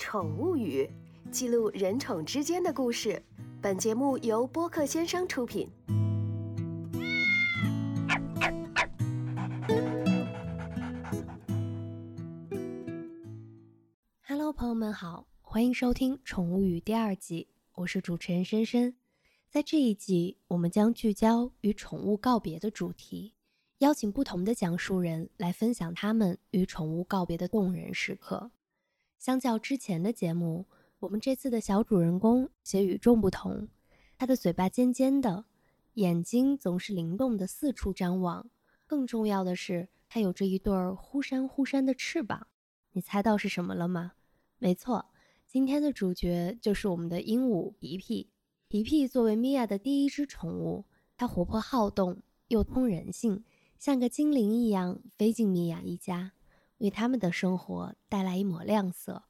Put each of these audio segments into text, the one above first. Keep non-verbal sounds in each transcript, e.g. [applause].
宠物语，记录人宠之间的故事。本节目由播客先生出品。Hello，朋友们好，欢迎收听《宠物语》第二季，我是主持人深深。在这一季，我们将聚焦与宠物告别的主题，邀请不同的讲述人来分享他们与宠物告别的动人时刻。相较之前的节目，我们这次的小主人公些与众不同。他的嘴巴尖尖的，眼睛总是灵动的四处张望。更重要的是，他有着一对儿忽闪忽闪的翅膀。你猜到是什么了吗？没错，今天的主角就是我们的鹦鹉皮皮。皮皮作为米娅的第一只宠物，它活泼好动，又通人性，像个精灵一样飞进米娅一家。为他们的生活带来一抹亮色。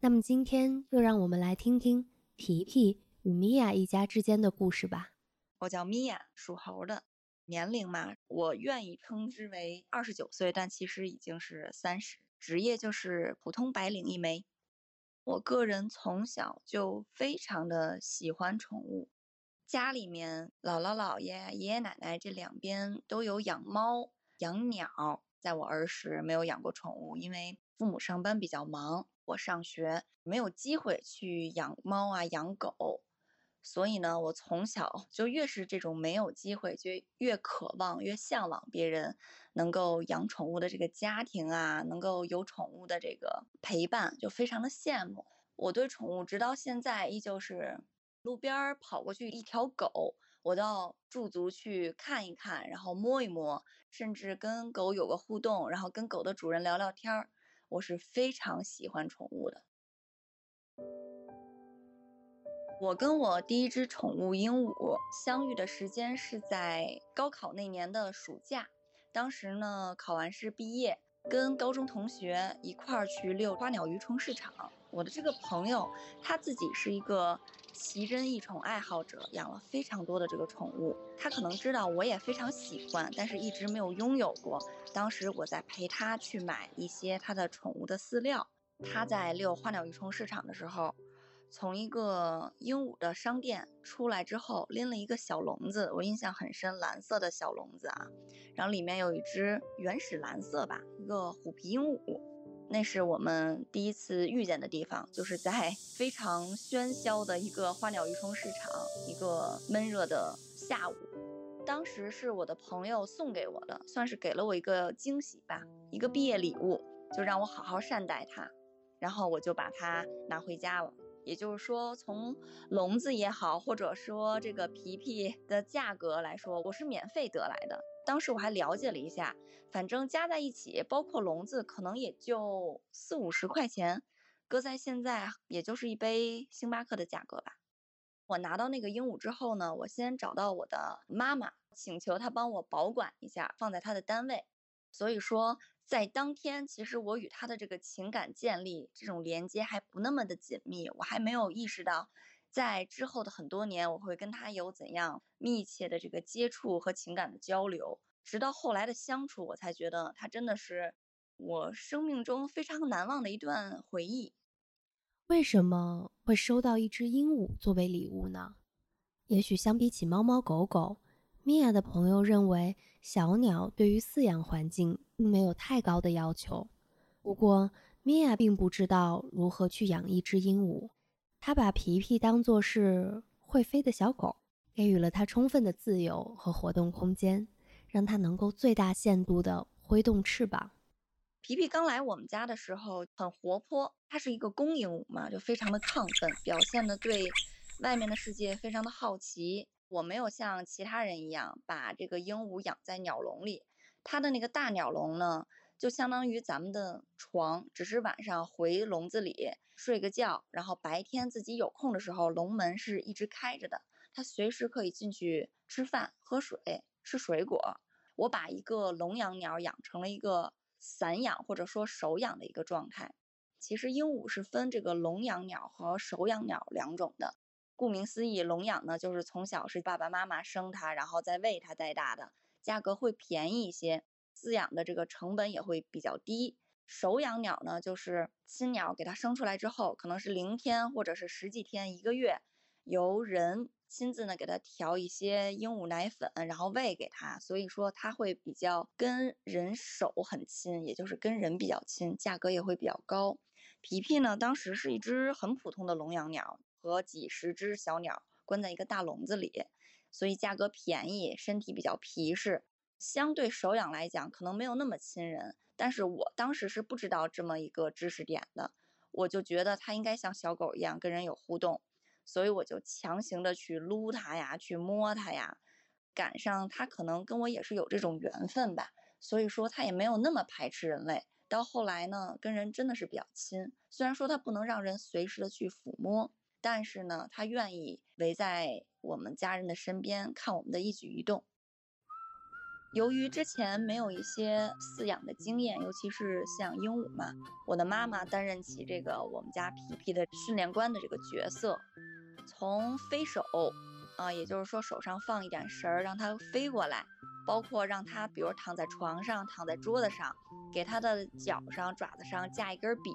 那么今天就让我们来听听皮皮与米娅一家之间的故事吧。我叫米娅，属猴的，年龄嘛，我愿意称之为二十九岁，但其实已经是三十。职业就是普通白领一枚。我个人从小就非常的喜欢宠物，家里面姥姥姥爷、爷爷奶奶这两边都有养猫、养鸟。在我儿时没有养过宠物，因为父母上班比较忙，我上学没有机会去养猫啊、养狗，所以呢，我从小就越是这种没有机会，就越渴望、越向往别人能够养宠物的这个家庭啊，能够有宠物的这个陪伴，就非常的羡慕。我对宠物直到现在依旧是，路边跑过去一条狗。我到驻足去看一看，然后摸一摸，甚至跟狗有个互动，然后跟狗的主人聊聊天儿。我是非常喜欢宠物的。我跟我第一只宠物鹦鹉相遇的时间是在高考那年的暑假，当时呢考完试毕业，跟高中同学一块儿去遛花鸟鱼虫市场。我的这个朋友他自己是一个。奇珍异宠爱好者养了非常多的这个宠物，他可能知道我也非常喜欢，但是一直没有拥有过。当时我在陪他去买一些他的宠物的饲料，他在遛花鸟鱼虫市场的时候，从一个鹦鹉的商店出来之后，拎了一个小笼子，我印象很深，蓝色的小笼子啊，然后里面有一只原始蓝色吧，一个虎皮鹦鹉。那是我们第一次遇见的地方，就是在非常喧嚣的一个花鸟鱼虫市场，一个闷热的下午。当时是我的朋友送给我的，算是给了我一个惊喜吧，一个毕业礼物，就让我好好善待它。然后我就把它拿回家了。也就是说，从笼子也好，或者说这个皮皮的价格来说，我是免费得来的。当时我还了解了一下，反正加在一起，包括笼子，可能也就四五十块钱，搁在现在也就是一杯星巴克的价格吧。我拿到那个鹦鹉之后呢，我先找到我的妈妈，请求她帮我保管一下，放在她的单位。所以说，在当天，其实我与她的这个情感建立这种连接还不那么的紧密，我还没有意识到。在之后的很多年，我会跟他有怎样密切的这个接触和情感的交流，直到后来的相处，我才觉得他真的是我生命中非常难忘的一段回忆。为什么会收到一只鹦鹉作为礼物呢？也许相比起猫猫狗狗，米娅的朋友认为小鸟对于饲养环境并没有太高的要求。不过，米娅并不知道如何去养一只鹦鹉。他把皮皮当作是会飞的小狗，给予了它充分的自由和活动空间，让它能够最大限度地挥动翅膀。皮皮刚来我们家的时候很活泼，它是一个公鹦鹉嘛，就非常的亢奋，表现的对外面的世界非常的好奇。我没有像其他人一样把这个鹦鹉养在鸟笼里，它的那个大鸟笼呢。就相当于咱们的床，只是晚上回笼子里睡个觉，然后白天自己有空的时候，笼门是一直开着的，它随时可以进去吃饭、喝水、吃水果。我把一个笼养鸟养成了一个散养或者说手养的一个状态。其实鹦鹉是分这个笼养鸟和手养鸟两种的。顾名思义，笼养呢就是从小是爸爸妈妈生它，然后再喂它带大的，价格会便宜一些。饲养的这个成本也会比较低，手养鸟呢，就是亲鸟给它生出来之后，可能是零天或者是十几天、一个月，由人亲自呢给它调一些鹦鹉奶粉，然后喂给它，所以说它会比较跟人手很亲，也就是跟人比较亲，价格也会比较高。皮皮呢，当时是一只很普通的笼养鸟，和几十只小鸟关在一个大笼子里，所以价格便宜，身体比较皮实，相对手养来讲，可能没有那么亲人。但是我当时是不知道这么一个知识点的，我就觉得它应该像小狗一样跟人有互动，所以我就强行的去撸它呀，去摸它呀，赶上它可能跟我也是有这种缘分吧，所以说它也没有那么排斥人类。到后来呢，跟人真的是比较亲，虽然说它不能让人随时的去抚摸，但是呢，它愿意围在我们家人的身边看我们的一举一动。由于之前没有一些饲养的经验，尤其是饲养鹦鹉嘛，我的妈妈担任起这个我们家皮皮的训练官的这个角色，从飞手，啊，也就是说手上放一点绳儿让它飞过来，包括让它比如躺在床上、躺在桌子上，给它的脚上、爪子上架一根笔，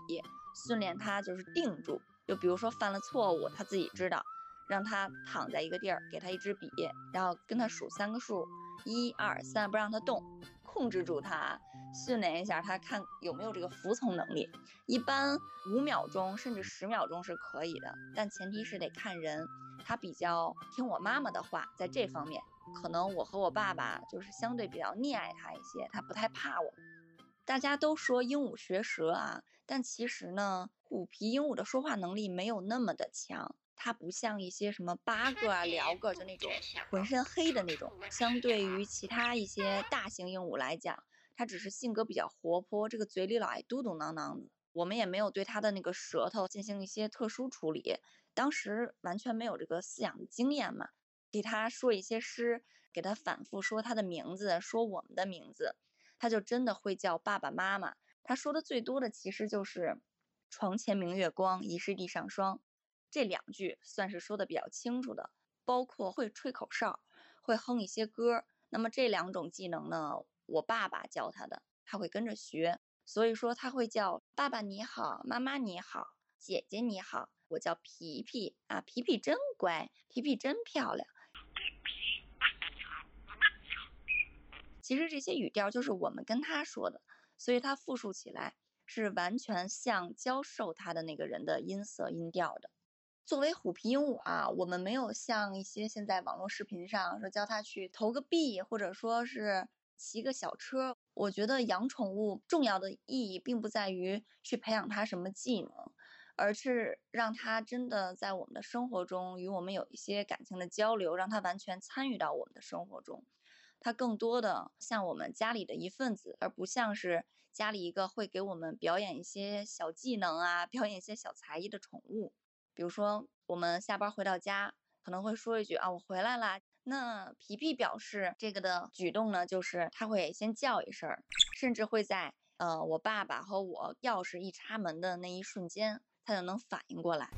训练它就是定住。就比如说犯了错误，它自己知道，让它躺在一个地儿，给它一支笔，然后跟它数三个数。一二三，不让它动，控制住它，训练一下它，看有没有这个服从能力。一般五秒钟甚至十秒钟是可以的，但前提是得看人。它比较听我妈妈的话，在这方面，可能我和我爸爸就是相对比较溺爱它一些，它不太怕我。大家都说鹦鹉学舌啊，但其实呢，虎皮鹦鹉的说话能力没有那么的强。它不像一些什么八哥啊、辽个，就那种浑身黑的那种。相对于其他一些大型鹦鹉来讲，它只是性格比较活泼，这个嘴里老爱嘟嘟囔囔的。我们也没有对它的那个舌头进行一些特殊处理，当时完全没有这个饲养的经验嘛。给它说一些诗，给它反复说它的名字，说我们的名字，它就真的会叫爸爸妈妈。它说的最多的其实就是“床前明月光，疑是地上霜”。这两句算是说的比较清楚的，包括会吹口哨，会哼一些歌。那么这两种技能呢，我爸爸教他的，他会跟着学。所以说他会叫爸爸你好，妈妈你好，姐姐你好，我叫皮皮啊，皮皮真乖，皮皮真漂亮。其实这些语调就是我们跟他说的，所以他复述起来是完全像教授他的那个人的音色音调的。作为虎皮鹦鹉啊，我们没有像一些现在网络视频上说教它去投个币，或者说是骑个小车。我觉得养宠物重要的意义并不在于去培养它什么技能，而是让它真的在我们的生活中与我们有一些感情的交流，让它完全参与到我们的生活中。它更多的像我们家里的一份子，而不像是家里一个会给我们表演一些小技能啊、表演一些小才艺的宠物。比如说，我们下班回到家，可能会说一句啊，我回来啦。那皮皮表示这个的举动呢，就是他会先叫一声，甚至会在呃我爸爸和我钥匙一插门的那一瞬间，他就能反应过来。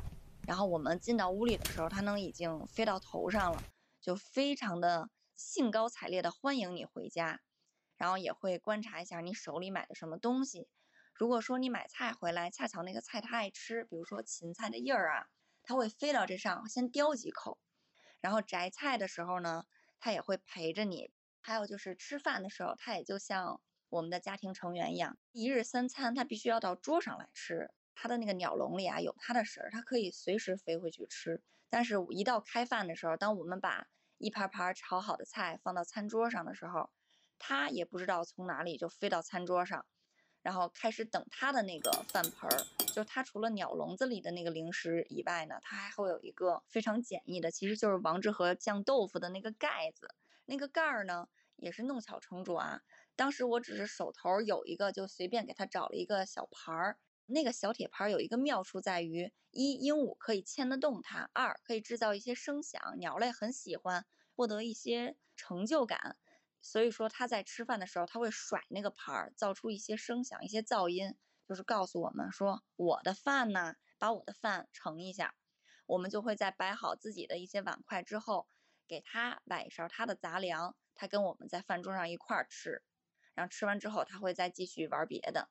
然后我们进到屋里的时候，他能已经飞到头上了，就非常的兴高采烈的欢迎你回家。然后也会观察一下你手里买的什么东西。如果说你买菜回来，恰巧那个菜它爱吃，比如说芹菜的叶儿啊，它会飞到这上，先叼几口。然后摘菜的时候呢，它也会陪着你。还有就是吃饭的时候，它也就像我们的家庭成员一样，一日三餐它必须要到桌上来吃。它的那个鸟笼里啊，有它的食儿，它可以随时飞回去吃。但是，一到开饭的时候，当我们把一盘盘炒好的菜放到餐桌上的时候，它也不知道从哪里就飞到餐桌上。然后开始等它的那个饭盆儿，就是它除了鸟笼子里的那个零食以外呢，它还会有一个非常简易的，其实就是王致和酱豆腐的那个盖子。那个盖儿呢，也是弄巧成拙啊。当时我只是手头有一个，就随便给它找了一个小盘儿。那个小铁盘有一个妙处在于：一，鹦鹉可以牵得动它；二，可以制造一些声响，鸟类很喜欢，获得一些成就感。所以说他在吃饭的时候，他会甩那个盘儿，造出一些声响、一些噪音，就是告诉我们说我的饭呢，把我的饭盛一下。我们就会在摆好自己的一些碗筷之后，给他摆一勺他的杂粮，他跟我们在饭桌上一块儿吃。然后吃完之后，他会再继续玩别的。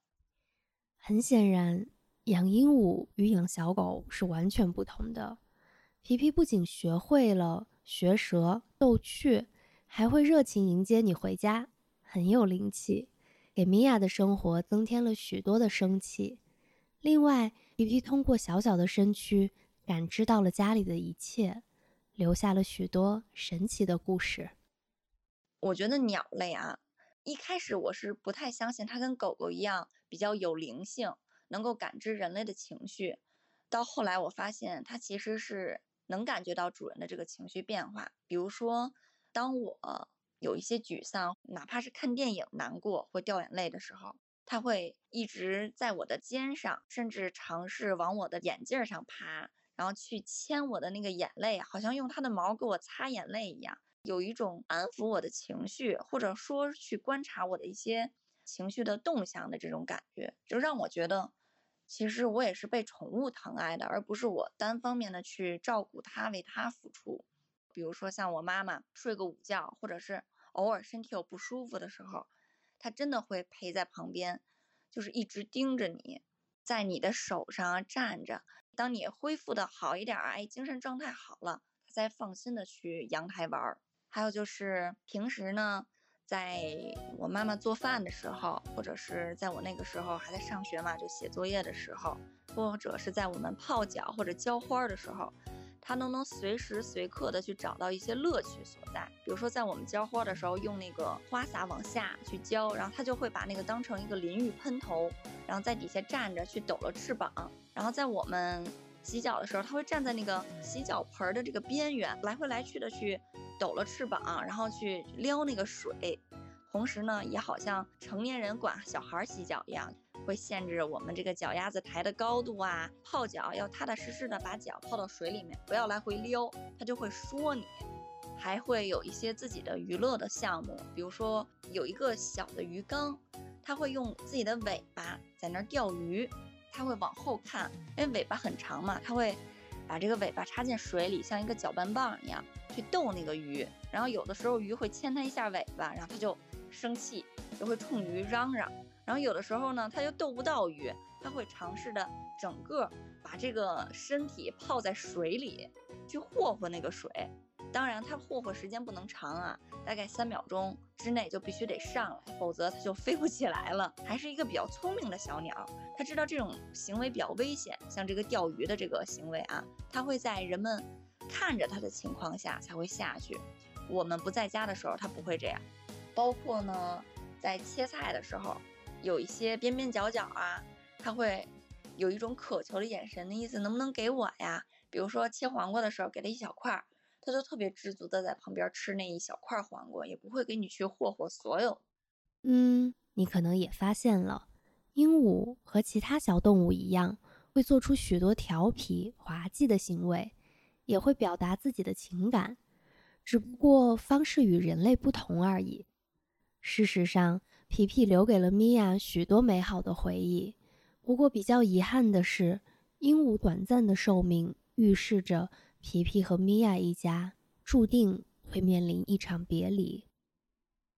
很显然，养鹦鹉与养小狗是完全不同的。皮皮不仅学会了学舌逗趣，还会热情迎接你回家，很有灵气，给米娅的生活增添了许多的生气。另外，皮皮通过小小的身躯感知到了家里的一切，留下了许多神奇的故事。我觉得鸟类啊，一开始我是不太相信它跟狗狗一样比较有灵性，能够感知人类的情绪。到后来我发现它其实是能感觉到主人的这个情绪变化。比如说，当我有一些沮丧，哪怕是看电影难过或掉眼泪的时候，它会一直在我的肩上，甚至尝试往我的眼镜上爬，然后去牵我的那个眼泪，好像用它的毛给我擦眼泪一样。有一种安抚我的情绪，或者说去观察我的一些情绪的动向的这种感觉，就让我觉得，其实我也是被宠物疼爱的，而不是我单方面的去照顾它、为它付出。比如说像我妈妈睡个午觉，或者是偶尔身体有不舒服的时候，她真的会陪在旁边，就是一直盯着你，在你的手上站着。当你恢复的好一点，哎，精神状态好了，它才放心的去阳台玩。还有就是平时呢，在我妈妈做饭的时候，或者是在我那个时候还在上学嘛，就写作业的时候，或者是在我们泡脚或者浇花的时候，它都能随时随刻的去找到一些乐趣所在。比如说在我们浇花的时候，用那个花洒往下去浇，然后它就会把那个当成一个淋浴喷头，然后在底下站着去抖了翅膀。然后在我们洗脚的时候，它会站在那个洗脚盆的这个边缘，来回来去的去。抖了翅膀，然后去撩那个水，同时呢，也好像成年人管小孩洗脚一样，会限制我们这个脚丫子抬的高度啊。泡脚要踏踏实实的把脚泡到水里面，不要来回撩，它就会说你。还会有一些自己的娱乐的项目，比如说有一个小的鱼缸，它会用自己的尾巴在那儿钓鱼，它会往后看，因为尾巴很长嘛，它会把这个尾巴插进水里，像一个搅拌棒一样。去逗那个鱼，然后有的时候鱼会牵它一下尾巴，然后它就生气，就会冲鱼嚷嚷。然后有的时候呢，它就逗不到鱼，它会尝试的整个把这个身体泡在水里，去霍霍那个水。当然，它霍霍时间不能长啊，大概三秒钟之内就必须得上来，否则它就飞不起来了。还是一个比较聪明的小鸟，它知道这种行为比较危险，像这个钓鱼的这个行为啊，它会在人们。看着它的情况下才会下去。我们不在家的时候，它不会这样。包括呢，在切菜的时候，有一些边边角角啊，它会有一种渴求的眼神的意思，能不能给我呀？比如说切黄瓜的时候，给他一小块，它就特别知足的在旁边吃那一小块黄瓜，也不会给你去霍霍所有。嗯，你可能也发现了，鹦鹉和其他小动物一样，会做出许多调皮滑稽的行为。也会表达自己的情感，只不过方式与人类不同而已。事实上，皮皮留给了米娅许多美好的回忆。不过，比较遗憾的是，鹦鹉短暂的寿命预示着皮皮和米娅一家注定会面临一场别离。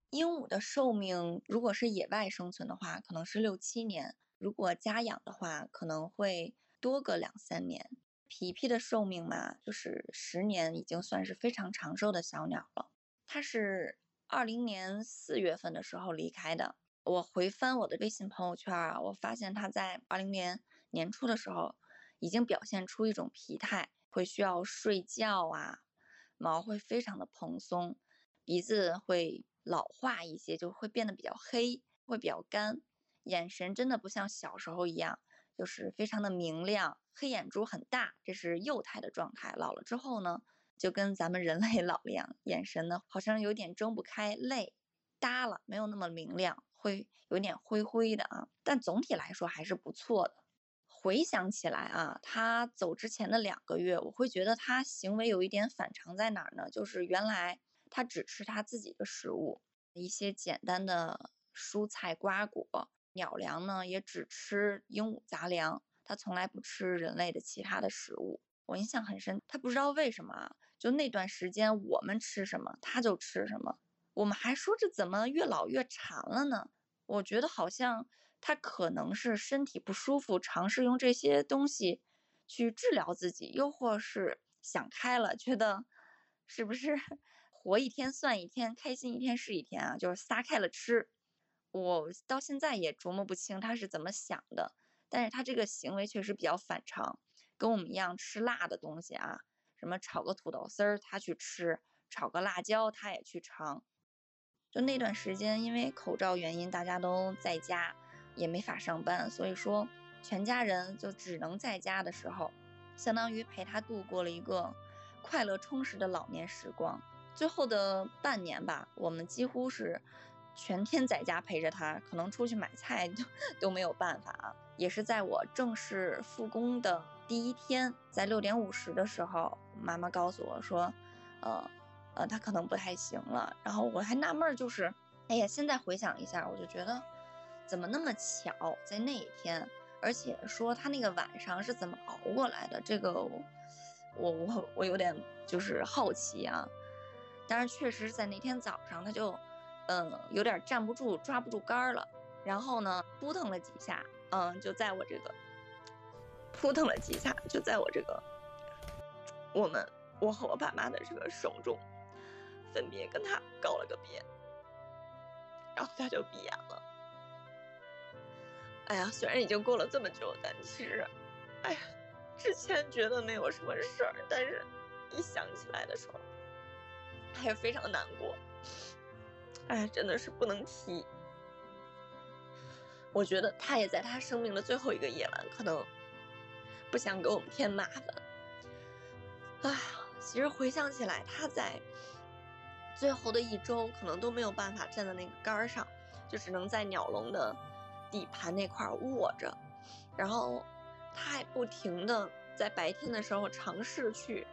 鹦鹉的寿命，如果是野外生存的话，可能是六七年；如果家养的话，可能会多个两三年。皮皮的寿命嘛，就是十年，已经算是非常长寿的小鸟了。它是二零年四月份的时候离开的。我回翻我的微信朋友圈啊，我发现他在二零年年初的时候，已经表现出一种疲态，会需要睡觉啊，毛会非常的蓬松，鼻子会老化一些，就会变得比较黑，会比较干，眼神真的不像小时候一样。就是非常的明亮，黑眼珠很大，这是幼态的状态。老了之后呢，就跟咱们人类老了样，眼神呢好像有点睁不开，泪耷了，没有那么明亮，会有点灰灰的啊。但总体来说还是不错的。回想起来啊，他走之前的两个月，我会觉得他行为有一点反常在哪儿呢？就是原来他只吃他自己的食物，一些简单的蔬菜瓜果。鸟粮呢，也只吃鹦鹉杂粮，他从来不吃人类的其他的食物。我印象很深，他不知道为什么，就那段时间我们吃什么，他就吃什么。我们还说这怎么越老越馋了呢？我觉得好像他可能是身体不舒服，尝试用这些东西去治疗自己，又或是想开了，觉得是不是活一天算一天，开心一天是一天啊？就是撒开了吃。我到现在也琢磨不清他是怎么想的，但是他这个行为确实比较反常，跟我们一样吃辣的东西啊，什么炒个土豆丝儿他去吃，炒个辣椒他也去尝。就那段时间，因为口罩原因，大家都在家，也没法上班，所以说全家人就只能在家的时候，相当于陪他度过了一个快乐充实的老年时光。最后的半年吧，我们几乎是全天在家陪着他，可能出去买菜都 [laughs] 都没有办法啊。也是在我正式复工的第一天，在六点五十的时候，妈妈告诉我说，呃。呃，他可能不太行了，然后我还纳闷，就是，哎呀，现在回想一下，我就觉得，怎么那么巧，在那一天，而且说他那个晚上是怎么熬过来的，这个，我我我有点就是好奇啊。但是确实在那天早上，他就，嗯，有点站不住，抓不住杆儿了，然后呢，扑腾了几下，嗯，就在我这个，扑腾了几下，就在我这个，我们我和我爸妈的这个手中。分别跟他告了个别，然后他就闭眼了。哎呀，虽然已经过了这么久，但其实，哎呀，之前觉得没有什么事儿，但是一想起来的时候，还是非常难过。哎，真的是不能提。我觉得他也在他生命的最后一个夜晚，可能不想给我们添麻烦。哎呀，其实回想起来，他在。最后的一周，可能都没有办法站在那个杆上，就只能在鸟笼的底盘那块卧着。然后他还不停的在白天的时候尝试去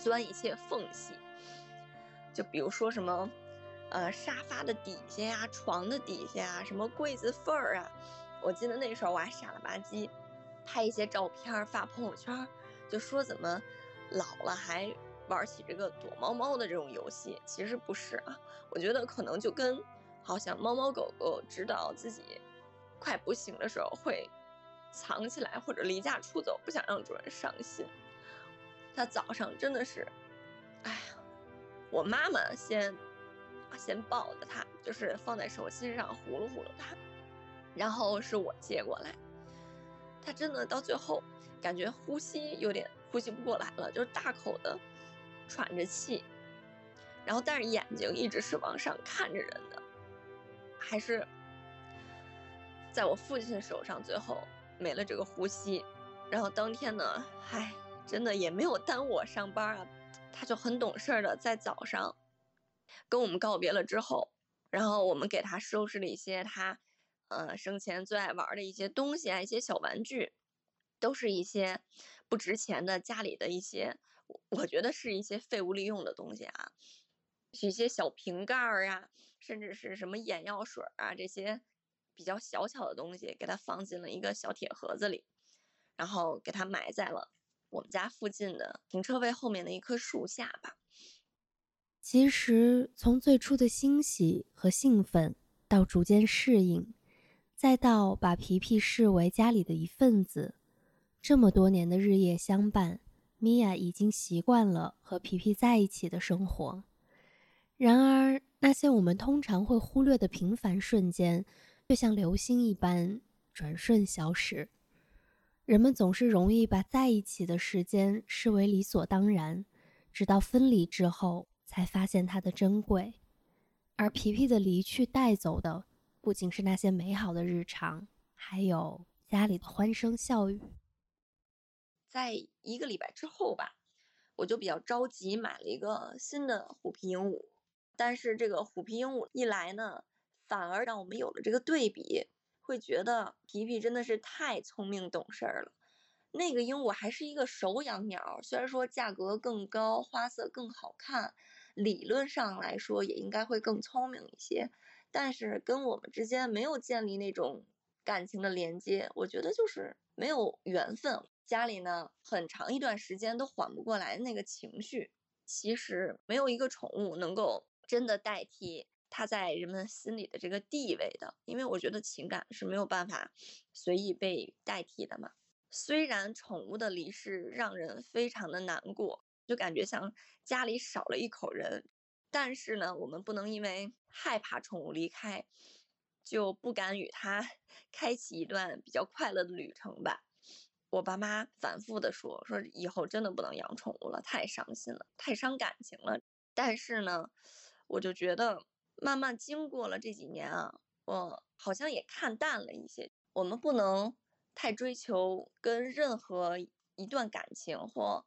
钻一些缝隙，就比如说什么，呃，沙发的底下呀，床的底下呀，什么柜子缝儿啊。我记得那时候我还傻了吧唧拍一些照片发朋友圈，就说怎么老了还。玩起这个躲猫猫的这种游戏，其实不是啊。我觉得可能就跟好像猫猫狗狗知道自己快不行的时候会藏起来或者离家出走，不想让主人伤心。他早上真的是，哎呀，我妈妈先先抱着他，就是放在手心上呼噜呼噜他，然后是我接过来。他真的到最后感觉呼吸有点呼吸不过来了，就是大口的。喘着气，然后但是眼睛一直是往上看着人的，还是在我父亲手上，最后没了这个呼吸。然后当天呢，唉，真的也没有耽误我上班啊。他就很懂事的在早上跟我们告别了之后，然后我们给他收拾了一些他呃生前最爱玩的一些东西啊，一些小玩具，都是一些不值钱的家里的一些。我觉得是一些废物利用的东西啊，一些小瓶盖儿啊，甚至是什么眼药水啊这些比较小巧的东西，给它放进了一个小铁盒子里，然后给它埋在了我们家附近的停车位后面的一棵树下吧。其实从最初的欣喜和兴奋，到逐渐适应，再到把皮皮视为家里的一份子，这么多年的日夜相伴。米娅已经习惯了和皮皮在一起的生活，然而那些我们通常会忽略的平凡瞬间，却像流星一般转瞬消失。人们总是容易把在一起的时间视为理所当然，直到分离之后才发现它的珍贵。而皮皮的离去带走的，不仅是那些美好的日常，还有家里的欢声笑语。在一个礼拜之后吧，我就比较着急买了一个新的虎皮鹦鹉。但是这个虎皮鹦鹉一来呢，反而让我们有了这个对比，会觉得皮皮真的是太聪明懂事儿了。那个鹦鹉还是一个手养鸟，虽然说价格更高，花色更好看，理论上来说也应该会更聪明一些，但是跟我们之间没有建立那种感情的连接，我觉得就是没有缘分。家里呢，很长一段时间都缓不过来那个情绪。其实没有一个宠物能够真的代替它在人们心里的这个地位的，因为我觉得情感是没有办法随意被代替的嘛。虽然宠物的离世让人非常的难过，就感觉像家里少了一口人，但是呢，我们不能因为害怕宠物离开，就不敢与它 [laughs] 开启一段比较快乐的旅程吧。我爸妈反复的说，说以后真的不能养宠物了，太伤心了，太伤感情了。但是呢，我就觉得。慢慢经过了这几年啊，我好像也看淡了一些。我们不能太追求跟任何一段感情或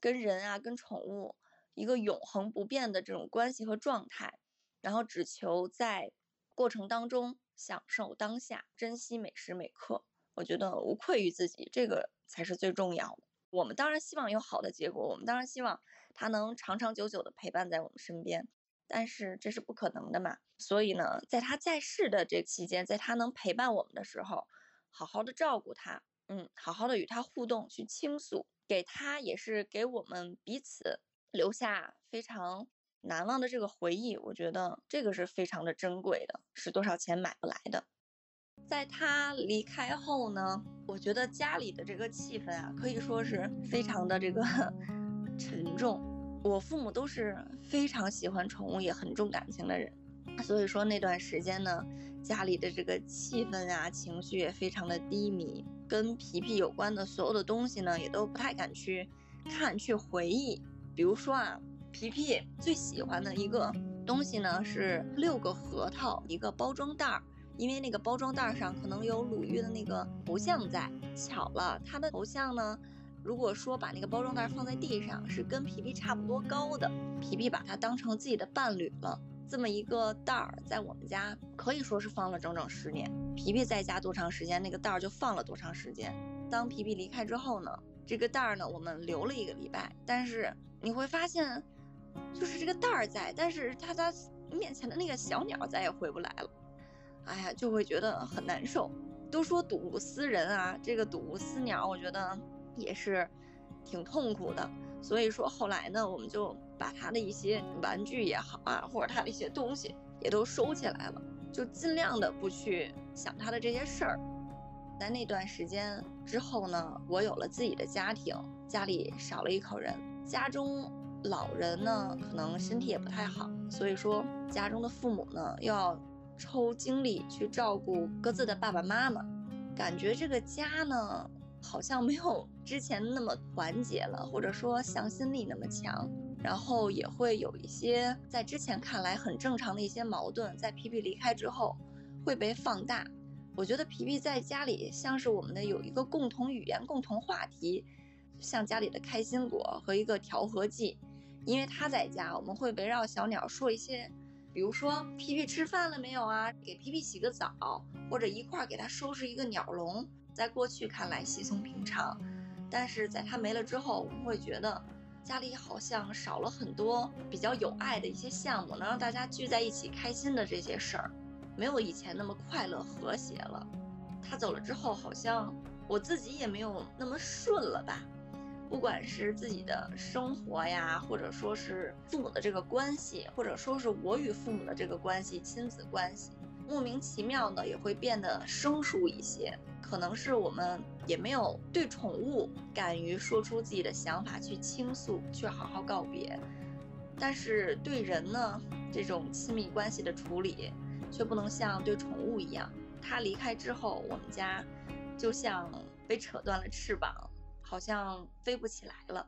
跟人啊、跟宠物一个永恒不变的这种关系和状态，然后只求在过程当中享受当下，珍惜每时每刻。我觉得无愧于自己，这个才是最重要的。我们当然希望有好的结果，我们当然希望它能长长久久的陪伴在我们身边。但是这是不可能的嘛，所以呢，在他在世的这期间，在他能陪伴我们的时候，好好的照顾他，嗯，好好的与他互动，去倾诉，给他也是给我们彼此留下非常难忘的这个回忆。我觉得这个是非常的珍贵的，是多少钱买不来的。在他离开后呢，我觉得家里的这个气氛啊，可以说是非常的这个 [laughs] 沉重。我父母都是非常喜欢宠物，也很重感情的人，所以说那段时间呢，家里的这个气氛啊，情绪也非常的低迷。跟皮皮有关的所有的东西呢，也都不太敢去看、去回忆。比如说啊，皮皮最喜欢的一个东西呢，是六个核桃一个包装袋儿，因为那个包装袋上可能有鲁豫的那个头像在。巧了，他的头像呢。如果说把那个包装袋放在地上，是跟皮皮差不多高的，皮皮把它当成自己的伴侣了。这么一个袋儿，在我们家可以说是放了整整十年。皮皮在家多长时间，那个袋儿就放了多长时间。当皮皮离开之后呢，这个袋儿呢，我们留了一个礼拜。但是你会发现，就是这个袋儿在，但是它它面前的那个小鸟再也回不来了。哎呀，就会觉得很难受。都说睹物思人啊，这个睹物思鸟，我觉得。也是挺痛苦的，所以说后来呢，我们就把他的一些玩具也好啊，或者他的一些东西也都收起来了，就尽量的不去想他的这些事儿。在那段时间之后呢，我有了自己的家庭，家里少了一口人，家中老人呢可能身体也不太好，所以说家中的父母呢要抽精力去照顾各自的爸爸妈妈，感觉这个家呢。好像没有之前那么团结了，或者说向心力那么强，然后也会有一些在之前看来很正常的一些矛盾，在皮皮离开之后会被放大。我觉得皮皮在家里像是我们的有一个共同语言、共同话题，像家里的开心果和一个调和剂。因为他在家，我们会围绕小鸟说一些，比如说皮皮吃饭了没有啊，给皮皮洗个澡，或者一块儿给他收拾一个鸟笼。在过去看来稀松平常，但是在他没了之后，我们会觉得家里好像少了很多比较有爱的一些项目，能让大家聚在一起开心的这些事儿，没有以前那么快乐和谐了。他走了之后，好像我自己也没有那么顺了吧？不管是自己的生活呀，或者说是父母的这个关系，或者说是我与父母的这个关系，亲子关系，莫名其妙的也会变得生疏一些。可能是我们也没有对宠物敢于说出自己的想法去倾诉，去好好告别，但是对人呢，这种亲密关系的处理，却不能像对宠物一样。它离开之后，我们家就像被扯断了翅膀，好像飞不起来了。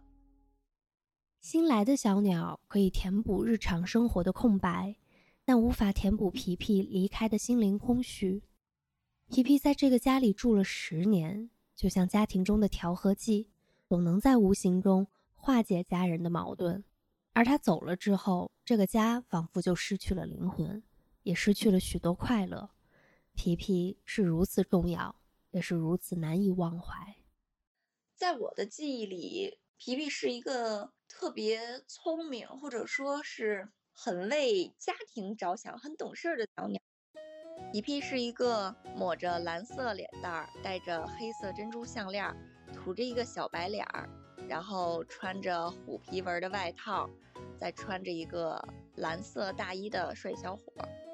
新来的小鸟可以填补日常生活的空白，但无法填补皮皮离开的心灵空虚。皮皮在这个家里住了十年，就像家庭中的调和剂，总能在无形中化解家人的矛盾。而他走了之后，这个家仿佛就失去了灵魂，也失去了许多快乐。皮皮是如此重要，也是如此难以忘怀。在我的记忆里，皮皮是一个特别聪明，或者说是很为家庭着想、很懂事的小鸟。皮皮是一个抹着蓝色脸蛋儿，戴着黑色珍珠项链，涂着一个小白脸儿，然后穿着虎皮纹的外套，再穿着一个蓝色大衣的帅小伙，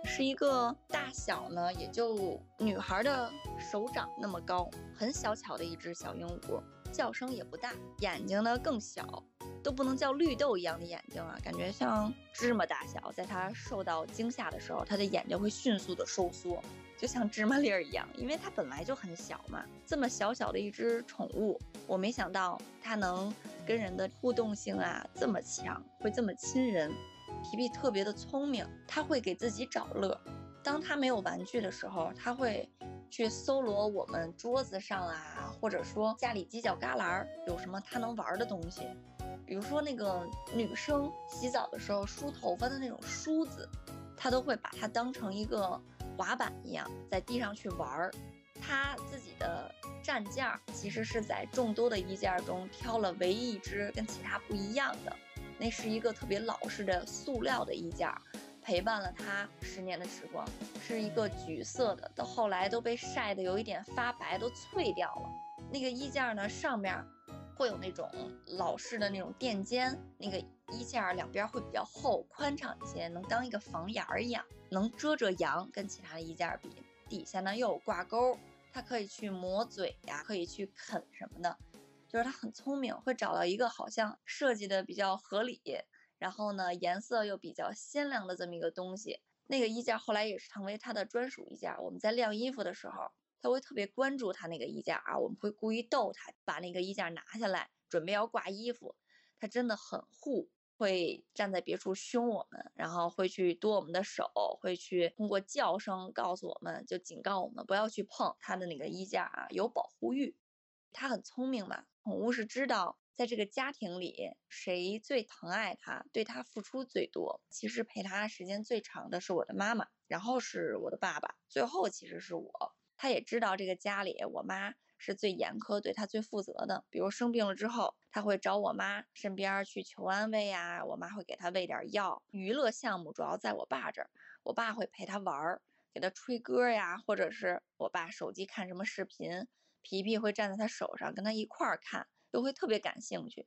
是一个大小呢也就女孩的手掌那么高，很小巧的一只小鹦鹉，叫声也不大，眼睛呢更小，都不能叫绿豆一样的眼睛啊，感觉像芝麻大小。在它受到惊吓的时候，它的眼睛会迅速的收缩。就像芝麻粒儿一样，因为它本来就很小嘛。这么小小的一只宠物，我没想到它能跟人的互动性啊这么强，会这么亲人。皮皮特别的聪明，它会给自己找乐。当它没有玩具的时候，它会去搜罗我们桌子上啊，或者说家里犄角旮旯有什么它能玩的东西。比如说那个女生洗澡的时候梳头发的那种梳子，他都会把它当成一个。滑板一样在地上去玩儿，他自己的站件儿其实是在众多的衣件中挑了唯一一只跟其他不一样的，那是一个特别老式的塑料的衣件，陪伴了他十年的时光，是一个橘色的，到后来都被晒得有一点发白，都脆掉了。那个衣架呢上面会有那种老式的那种垫肩，那个衣架两边会比较厚宽敞一些，能当一个房檐儿一样。能遮遮阳，跟其他的衣架比，底下呢又有挂钩，它可以去磨嘴呀，可以去啃什么的，就是它很聪明，会找到一个好像设计的比较合理，然后呢颜色又比较鲜亮的这么一个东西。那个衣架后来也是成为它的专属衣架。我们在晾衣服的时候，他会特别关注它那个衣架啊，我们会故意逗它，把那个衣架拿下来，准备要挂衣服，它真的很护。会站在别处凶我们，然后会去剁我们的手，会去通过叫声告诉我们，就警告我们不要去碰它的那个衣架啊，有保护欲。它很聪明嘛，宠物是知道在这个家庭里谁最疼爱他，对他付出最多。其实陪他时间最长的是我的妈妈，然后是我的爸爸，最后其实是我。他也知道这个家里我妈。是最严苛、对他最负责的。比如生病了之后，他会找我妈身边去求安慰呀，我妈会给他喂点药。娱乐项目主要在我爸这儿，我爸会陪他玩儿，给他吹歌呀，或者是我爸手机看什么视频，皮皮会站在他手上跟他一块儿看，都会特别感兴趣。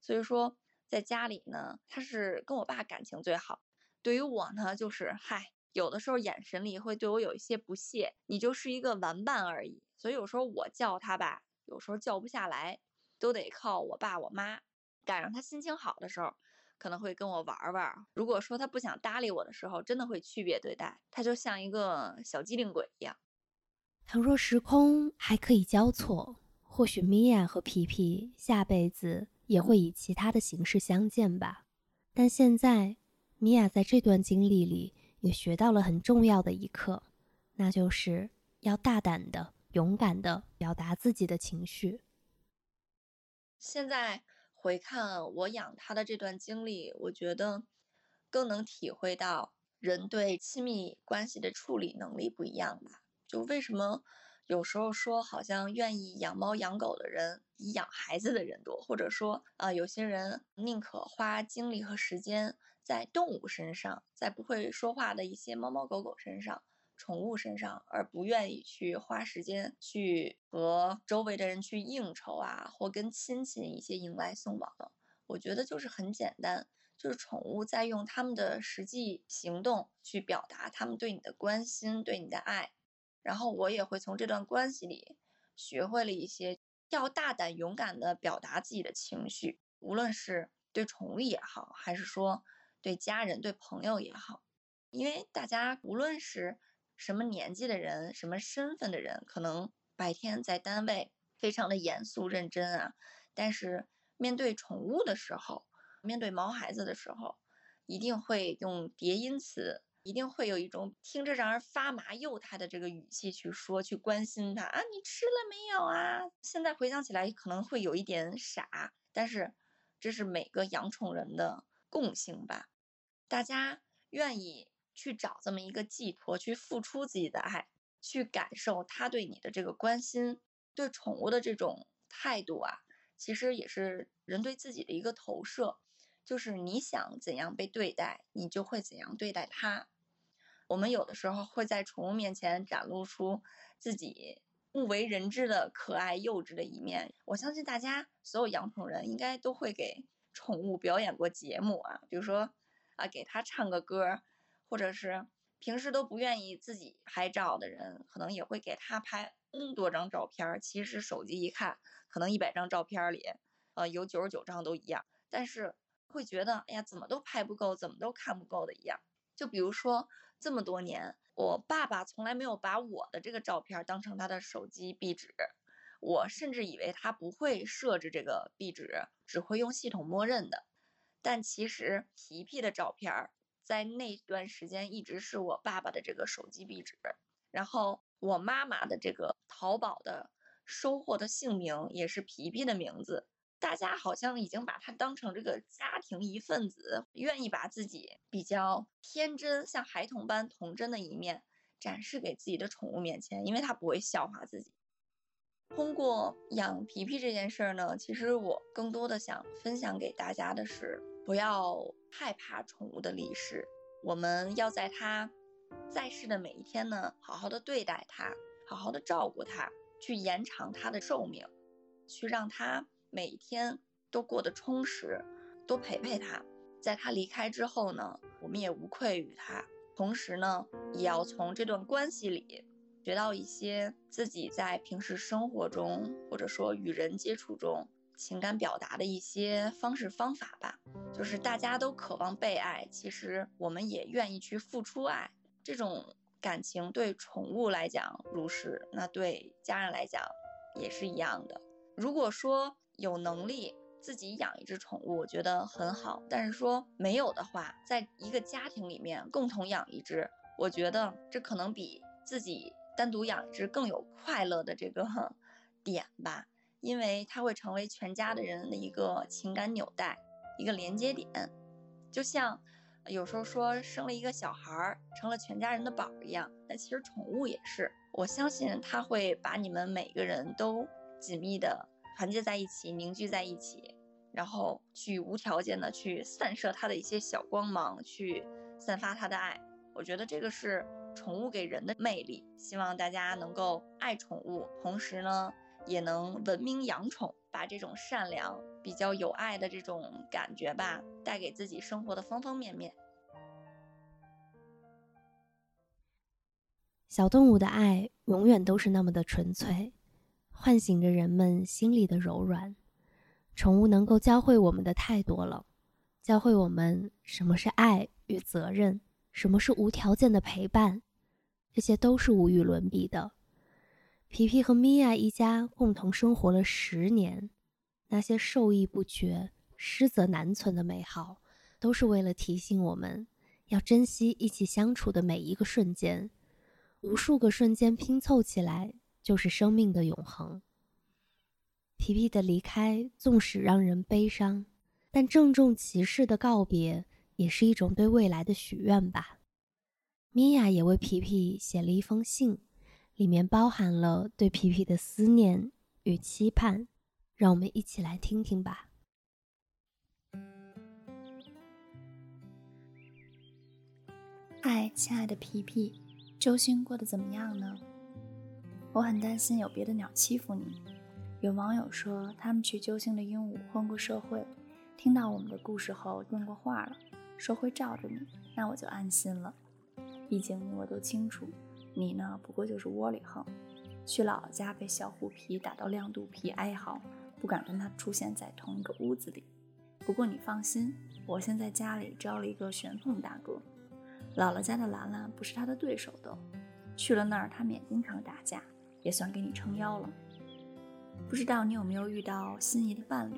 所以说，在家里呢，他是跟我爸感情最好。对于我呢，就是嗨。有的时候眼神里会对我有一些不屑，你就是一个玩伴而已。所以有时候我叫他吧，有时候叫不下来，都得靠我爸我妈。赶上他心情好的时候，可能会跟我玩玩。如果说他不想搭理我的时候，真的会区别对待。他就像一个小机灵鬼一样。倘若时空还可以交错，或许米娅和皮皮下辈子也会以其他的形式相见吧。但现在，米娅在这段经历里。也学到了很重要的一课，那就是要大胆的、勇敢的表达自己的情绪。现在回看我养它的这段经历，我觉得更能体会到人对亲密关系的处理能力不一样吧。就为什么有时候说好像愿意养猫养狗的人比养孩子的人多，或者说啊，有些人宁可花精力和时间。在动物身上，在不会说话的一些猫猫狗狗身上、宠物身上，而不愿意去花时间去和周围的人去应酬啊，或跟亲戚一些迎来送往，我觉得就是很简单，就是宠物在用他们的实际行动去表达他们对你的关心、对你的爱。然后我也会从这段关系里学会了一些，要大胆勇敢的表达自己的情绪，无论是对宠物也好，还是说。对家人、对朋友也好，因为大家无论是什么年纪的人、什么身份的人，可能白天在单位非常的严肃认真啊，但是面对宠物的时候，面对毛孩子的时候，一定会用叠音词，一定会有一种听着让人发麻、幼态的这个语气去说，去关心他啊，你吃了没有啊？现在回想起来可能会有一点傻，但是这是每个养宠人的共性吧。大家愿意去找这么一个寄托，去付出自己的爱，去感受他对你的这个关心，对宠物的这种态度啊，其实也是人对自己的一个投射，就是你想怎样被对待，你就会怎样对待它。我们有的时候会在宠物面前展露出自己不为人知的可爱幼稚的一面。我相信大家所有养宠人应该都会给宠物表演过节目啊，比如说。啊，给它唱个歌，或者是平时都不愿意自己拍照的人，可能也会给它拍 N 多张照片。其实手机一看，可能一百张照片里，呃，有九十九张都一样，但是会觉得，哎呀，怎么都拍不够，怎么都看不够的一样。就比如说这么多年，我爸爸从来没有把我的这个照片当成他的手机壁纸。我甚至以为他不会设置这个壁纸，只会用系统默认的。但其实皮皮的照片在那段时间一直是我爸爸的这个手机壁纸。然后我妈妈的这个淘宝的收货的姓名也是皮皮的名字。大家好像已经把它当成这个家庭一份子，愿意把自己比较天真、像孩童般童真的一面展示给自己的宠物面前，因为它不会笑话自己。通过养皮皮这件事儿呢，其实我更多的想分享给大家的是，不要害怕宠物的离世，我们要在它在世的每一天呢，好好的对待它，好好的照顾它，去延长它的寿命，去让它每一天都过得充实，多陪陪它。在它离开之后呢，我们也无愧于它，同时呢，也要从这段关系里。学到一些自己在平时生活中，或者说与人接触中情感表达的一些方式方法吧。就是大家都渴望被爱，其实我们也愿意去付出爱。这种感情对宠物来讲如是，那对家人来讲也是一样的。如果说有能力自己养一只宠物，我觉得很好。但是说没有的话，在一个家庭里面共同养一只，我觉得这可能比自己。单独养一只更有快乐的这个 [laughs] 点吧，因为它会成为全家的人的一个情感纽带，一个连接点。就像有时候说生了一个小孩儿，成了全家人的宝一样。那其实宠物也是，我相信它会把你们每个人都紧密的团结在一起，凝聚在一起，然后去无条件的去散射它的一些小光芒，去散发它的爱。我觉得这个是。宠物给人的魅力，希望大家能够爱宠物，同时呢，也能文明养宠，把这种善良、比较有爱的这种感觉吧，带给自己生活的方方面面。小动物的爱永远都是那么的纯粹，唤醒着人们心里的柔软。宠物能够教会我们的太多了，教会我们什么是爱与责任。什么是无条件的陪伴？这些都是无与伦比的。皮皮和米娅一家共同生活了十年，那些受益不绝、失则难存的美好，都是为了提醒我们要珍惜一起相处的每一个瞬间。无数个瞬间拼凑起来，就是生命的永恒。皮皮的离开，纵使让人悲伤，但郑重其事的告别。也是一种对未来的许愿吧。米娅也为皮皮写了一封信，里面包含了对皮皮的思念与期盼，让我们一起来听听吧。嗨，亲爱的皮皮，周星过得怎么样呢？我很担心有别的鸟欺负你。有网友说，他们去揪星的鹦鹉混过社会，听到我们的故事后变过话了。说会罩着你，那我就安心了。毕竟我都清楚，你呢不过就是窝里横。去姥姥家被小虎皮打到亮肚皮，哀嚎，不敢跟他出现在同一个屋子里。不过你放心，我现在家里招了一个玄凤大哥。姥姥家的兰兰不是他的对手的，去了那儿他们也经常打架，也算给你撑腰了。不知道你有没有遇到心仪的伴侣？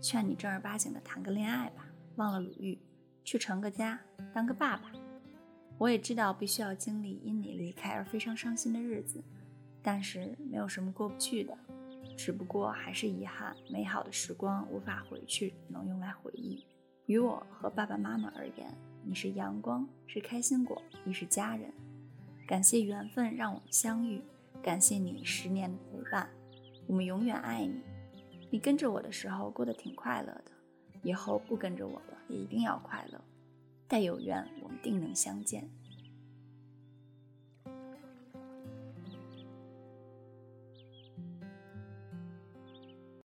劝你正儿八经的谈个恋爱吧，忘了鲁豫。去成个家，当个爸爸。我也知道必须要经历因你离开而非常伤心的日子，但是没有什么过不去的，只不过还是遗憾，美好的时光无法回去，能用来回忆。于我和爸爸妈妈而言，你是阳光，是开心果，亦是家人。感谢缘分让我们相遇，感谢你十年的陪伴，我们永远爱你。你跟着我的时候过得挺快乐的。以后不跟着我了，也一定要快乐。待有缘，我们定能相见。